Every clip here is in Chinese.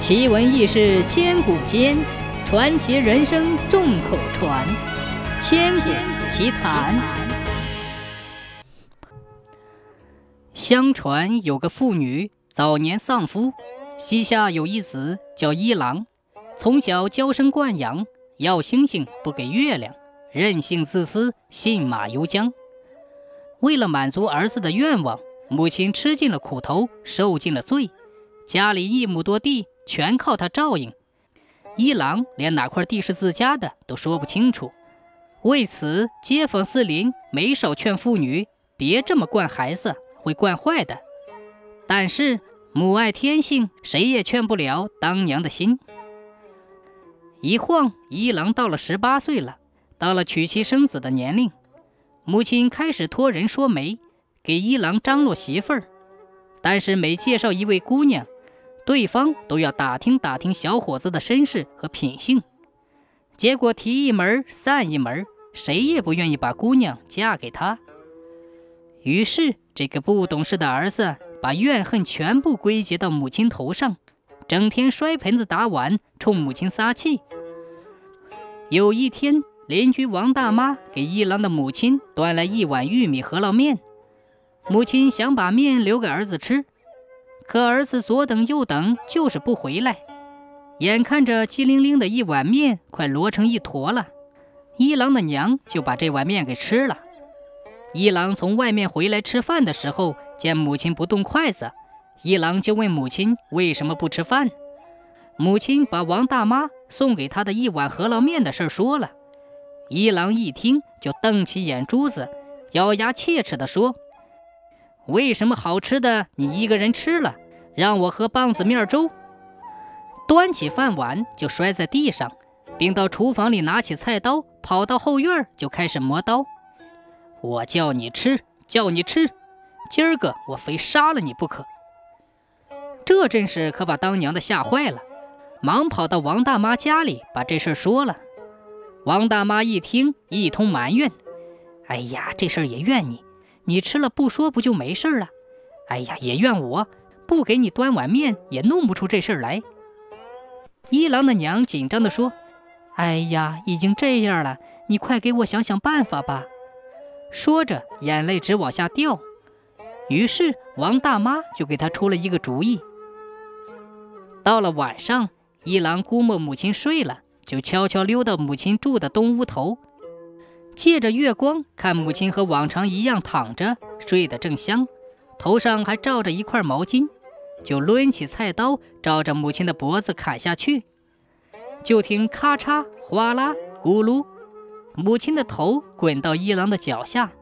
奇闻异事千古间，传奇人生众口传。千古奇谈。相传有个妇女早年丧夫，膝下有一子叫一郎，从小娇生惯养，要星星不给月亮，任性自私，信马由缰。为了满足儿子的愿望，母亲吃尽了苦头，受尽了罪，家里一亩多地。全靠他照应，一郎连哪块地是自家的都说不清楚。为此，街坊四邻没少劝妇女别这么惯孩子，会惯坏的。但是母爱天性，谁也劝不了当娘的心。一晃，一郎到了十八岁了，到了娶妻生子的年龄，母亲开始托人说媒，给一郎张罗媳妇儿。但是每介绍一位姑娘。对方都要打听打听小伙子的身世和品性，结果提一门散一门，谁也不愿意把姑娘嫁给他。于是，这个不懂事的儿子把怨恨全部归结到母亲头上，整天摔盆子打碗，冲母亲撒气。有一天，邻居王大妈给一郎的母亲端来一碗玉米饸饹面，母亲想把面留给儿子吃。可儿子左等右等，就是不回来。眼看着鸡灵灵的一碗面快摞成一坨了，一郎的娘就把这碗面给吃了。一郎从外面回来吃饭的时候，见母亲不动筷子，一郎就问母亲为什么不吃饭。母亲把王大妈送给他的一碗饸饹面的事说了。一郎一听就瞪起眼珠子，咬牙切齿地说。为什么好吃的你一个人吃了，让我喝棒子面粥？端起饭碗就摔在地上，并到厨房里拿起菜刀，跑到后院就开始磨刀。我叫你吃，叫你吃，今儿个我非杀了你不可！这阵势可把当娘的吓坏了，忙跑到王大妈家里把这事说了。王大妈一听，一通埋怨：“哎呀，这事儿也怨你。”你吃了不说不就没事了？哎呀，也怨我不给你端碗面，也弄不出这事儿来。一郎的娘紧张地说：“哎呀，已经这样了，你快给我想想办法吧。”说着，眼泪直往下掉。于是王大妈就给他出了一个主意。到了晚上，一郎估摸母亲睡了，就悄悄溜到母亲住的东屋头。借着月光看母亲和往常一样躺着睡得正香，头上还罩着一块毛巾，就抡起菜刀照着母亲的脖子砍下去。就听咔嚓、哗啦、咕噜，母亲的头滚到一郎的脚下，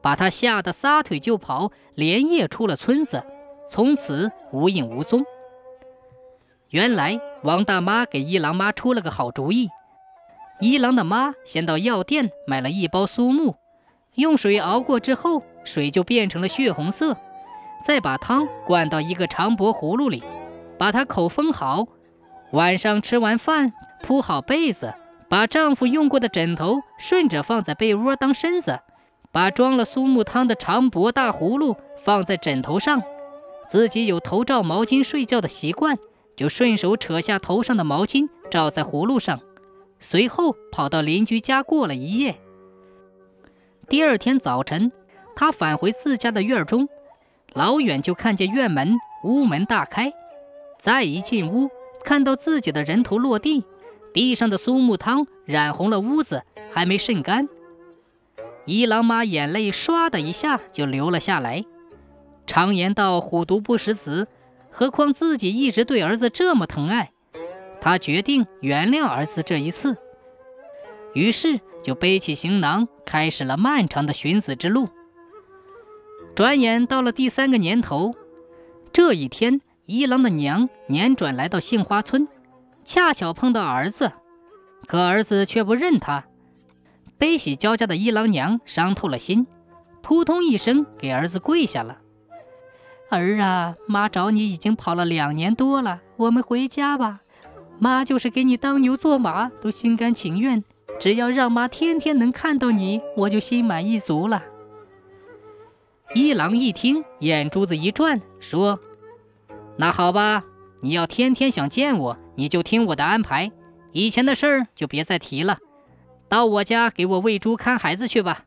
把他吓得撒腿就跑，连夜出了村子，从此无影无踪。原来王大妈给一郎妈出了个好主意。一郎的妈先到药店买了一包苏木，用水熬过之后，水就变成了血红色。再把汤灌到一个长脖葫芦里，把它口封好。晚上吃完饭，铺好被子，把丈夫用过的枕头顺着放在被窝当身子，把装了苏木汤的长脖大葫芦放在枕头上。自己有头罩毛巾睡觉的习惯，就顺手扯下头上的毛巾罩在葫芦上。随后跑到邻居家过了一夜。第二天早晨，他返回自家的院中，老远就看见院门屋门大开。再一进屋，看到自己的人头落地，地上的苏木汤染红了屋子，还没渗干。一郎妈眼泪唰的一下就流了下来。常言道：“虎毒不食子”，何况自己一直对儿子这么疼爱。他决定原谅儿子这一次，于是就背起行囊，开始了漫长的寻子之路。转眼到了第三个年头，这一天，一郎的娘辗转来到杏花村，恰巧碰到儿子，可儿子却不认他。悲喜交加的一郎娘伤透了心，扑通一声给儿子跪下了：“儿啊，妈找你已经跑了两年多了，我们回家吧。”妈就是给你当牛做马都心甘情愿，只要让妈天天能看到你，我就心满意足了。一郎一听，眼珠子一转，说：“那好吧，你要天天想见我，你就听我的安排，以前的事儿就别再提了。到我家给我喂猪看孩子去吧。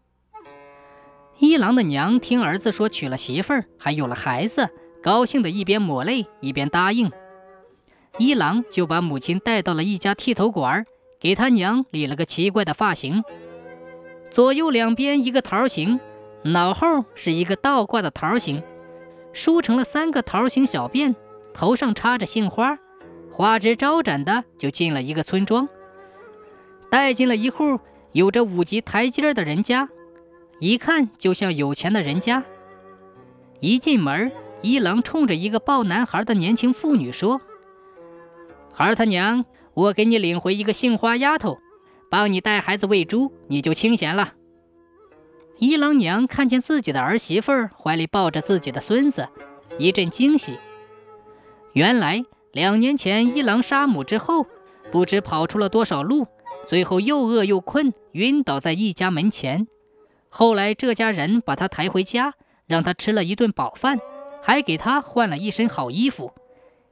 一郎的娘听儿子说娶了媳妇儿，还有了孩子，高兴的一边抹泪一边答应。一郎就把母亲带到了一家剃头馆，给他娘理了个奇怪的发型，左右两边一个桃形，脑后是一个倒挂的桃形，梳成了三个桃形小辫，头上插着杏花，花枝招展的就进了一个村庄。带进了一户有着五级台阶的人家，一看就像有钱的人家。一进门，一郎冲着一个抱男孩的年轻妇女说：“孩他娘，我给你领回一个杏花丫头，帮你带孩子喂猪，你就清闲了。”一郎娘看见自己的儿媳妇怀里抱着自己的孙子，一阵惊喜。原来两年前一郎杀母之后，不知跑出了多少路。最后又饿又困，晕倒在一家门前。后来这家人把他抬回家，让他吃了一顿饱饭，还给他换了一身好衣服。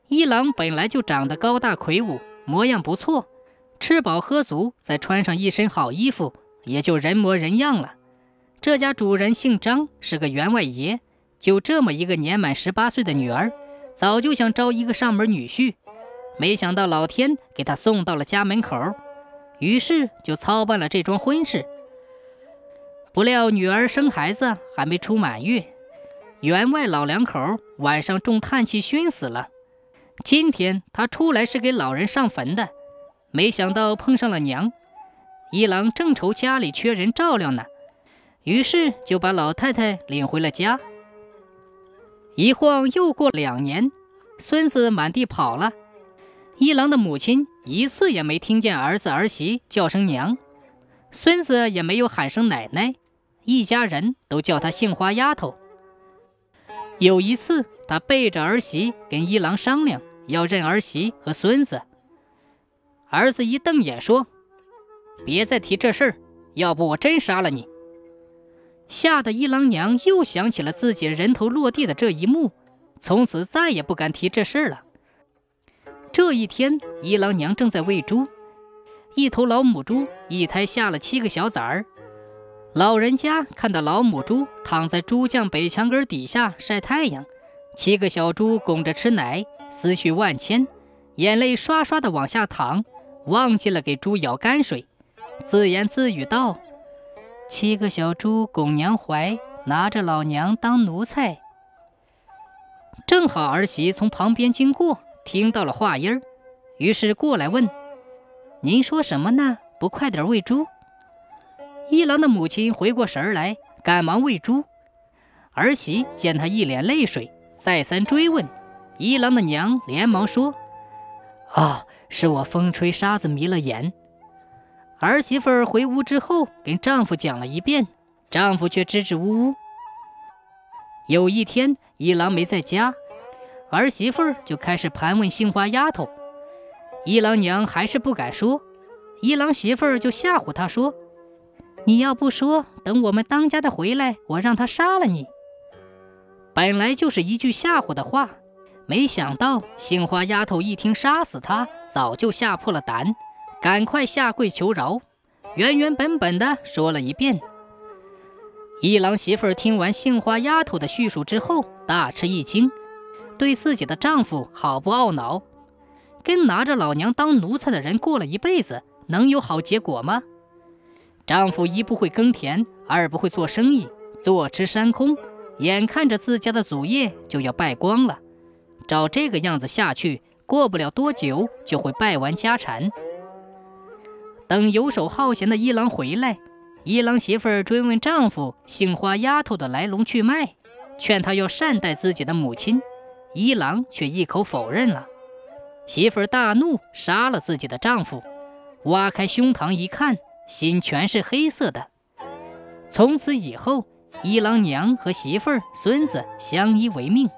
一郎本来就长得高大魁梧，模样不错，吃饱喝足，再穿上一身好衣服，也就人模人样了。这家主人姓张，是个员外爷，就这么一个年满十八岁的女儿，早就想招一个上门女婿，没想到老天给他送到了家门口。于是就操办了这桩婚事。不料女儿生孩子还没出满月，员外老两口晚上中叹气熏死了。今天他出来是给老人上坟的，没想到碰上了娘。一郎正愁家里缺人照料呢，于是就把老太太领回了家。一晃又过两年，孙子满地跑了。一郎的母亲一次也没听见儿子儿媳叫声娘，孙子也没有喊声奶奶，一家人都叫他杏花丫头。有一次，他背着儿媳跟一郎商量要认儿媳和孙子，儿子一瞪眼说：“别再提这事儿，要不我真杀了你！”吓得一郎娘又想起了自己人头落地的这一幕，从此再也不敢提这事儿了。这一天，一郎娘正在喂猪，一头老母猪一胎下了七个小崽儿。老人家看到老母猪躺在猪圈北墙根底下晒太阳，七个小猪拱着吃奶，思绪万千，眼泪刷刷的往下淌，忘记了给猪舀泔水，自言自语道：“七个小猪拱娘怀，拿着老娘当奴才。”正好儿媳从旁边经过。听到了话音儿，于是过来问：“您说什么呢？不快点喂猪？”一郎的母亲回过神来，赶忙喂猪。儿媳见他一脸泪水，再三追问，一郎的娘连忙说：“哦，是我风吹沙子迷了眼。”儿媳妇回屋之后，跟丈夫讲了一遍，丈夫却支支吾吾。有一天，一郎没在家。儿媳妇儿就开始盘问杏花丫头，一郎娘还是不敢说，一郎媳妇儿就吓唬她说：“你要不说，等我们当家的回来，我让他杀了你。”本来就是一句吓唬的话，没想到杏花丫头一听杀死他，早就吓破了胆，赶快下跪求饶，原原本本的说了一遍。一郎媳妇儿听完杏花丫头的叙述之后，大吃一惊。对自己的丈夫好不懊恼，跟拿着老娘当奴才的人过了一辈子，能有好结果吗？丈夫一不会耕田，二不会做生意，坐吃山空，眼看着自家的祖业就要败光了。照这个样子下去，过不了多久就会败完家产。等游手好闲的一郎回来，一郎媳妇儿追问丈夫杏花丫头的来龙去脉，劝他要善待自己的母亲。一郎却一口否认了，媳妇儿大怒，杀了自己的丈夫，挖开胸膛一看，心全是黑色的。从此以后，一郎娘和媳妇儿、孙子相依为命。